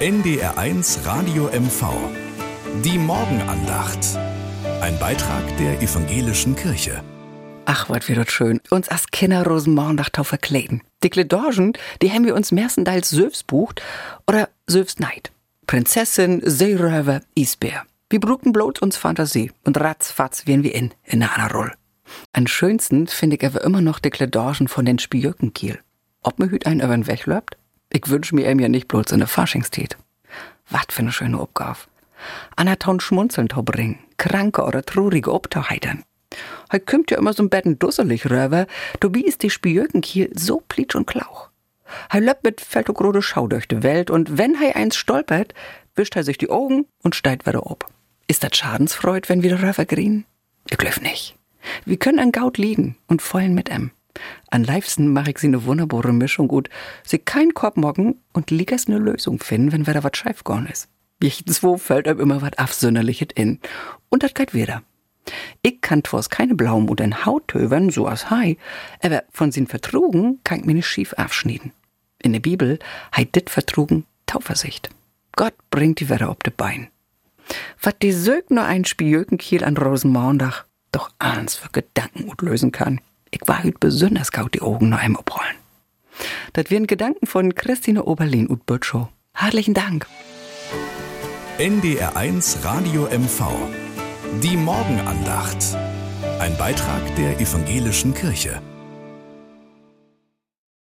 NDR1 Radio MV. Die Morgenandacht. Ein Beitrag der evangelischen Kirche. Ach, wat wird das schön. Uns als Kinder Rosenmorgendacht tau verkleden. Die Kledorgen, die haben wir uns mehrstenteils Söfs bucht oder Söfs Neid. Prinzessin, Seeröver, Isbär. Wir brucken bloß uns Fantasie und ratzfatz wären wir in, in einer Roll. Am schönsten finde ich aber immer noch die Kledorgen von den Spiökenkiel. Ob mir hüt einen übern Weg läuft? Ich wünsch mir ihm ja nicht bloß in der Faschingstät. Wat für ne schöne Aufgabe. Anna taun schmunzeln bringen, kranke oder traurige Obtauheitern. Heu kümmt ja immer so ein Betten dusselig röver, dobi ist die Spiökenkiel so plitsch und klauch. Hei löppt mit feltogrode Schau durch die Welt und wenn hei eins stolpert, wischt er sich die Augen und steigt wieder ob. Ist dat Schadensfreud, wenn wir röver grien? Ich glaub nicht. Wir können an Gaut liegen und vollen mit em. An liebsten mach ich sie ne wunderbare Mischung gut, sie kein Korb mocken und liegers ne Lösung finden, wenn wieder wat scheif gorn is. Jichtenswo fällt einem immer wat afsünderlichet in. Und dat geht wieder. Ich kann twos keine Blaum und ein Hauttövern, so as hei, aber von sin Vertrugen kann ich mir nicht schief abschneiden. In der Bibel heit dit Vertrugen Tauversicht. Gott bringt die Wetter ob de Bein. Wat die Sög nur ein Spiökenkiel an Rosenmorndach doch eins für Gedanken gut lösen kann. Ich war hüt besonders gaut die Augen noch einmal abrollen. Das wären Gedanken von Christine Oberlin und Bötschow. Herzlichen Dank. NDR1 Radio MV. Die Morgenandacht. Ein Beitrag der evangelischen Kirche.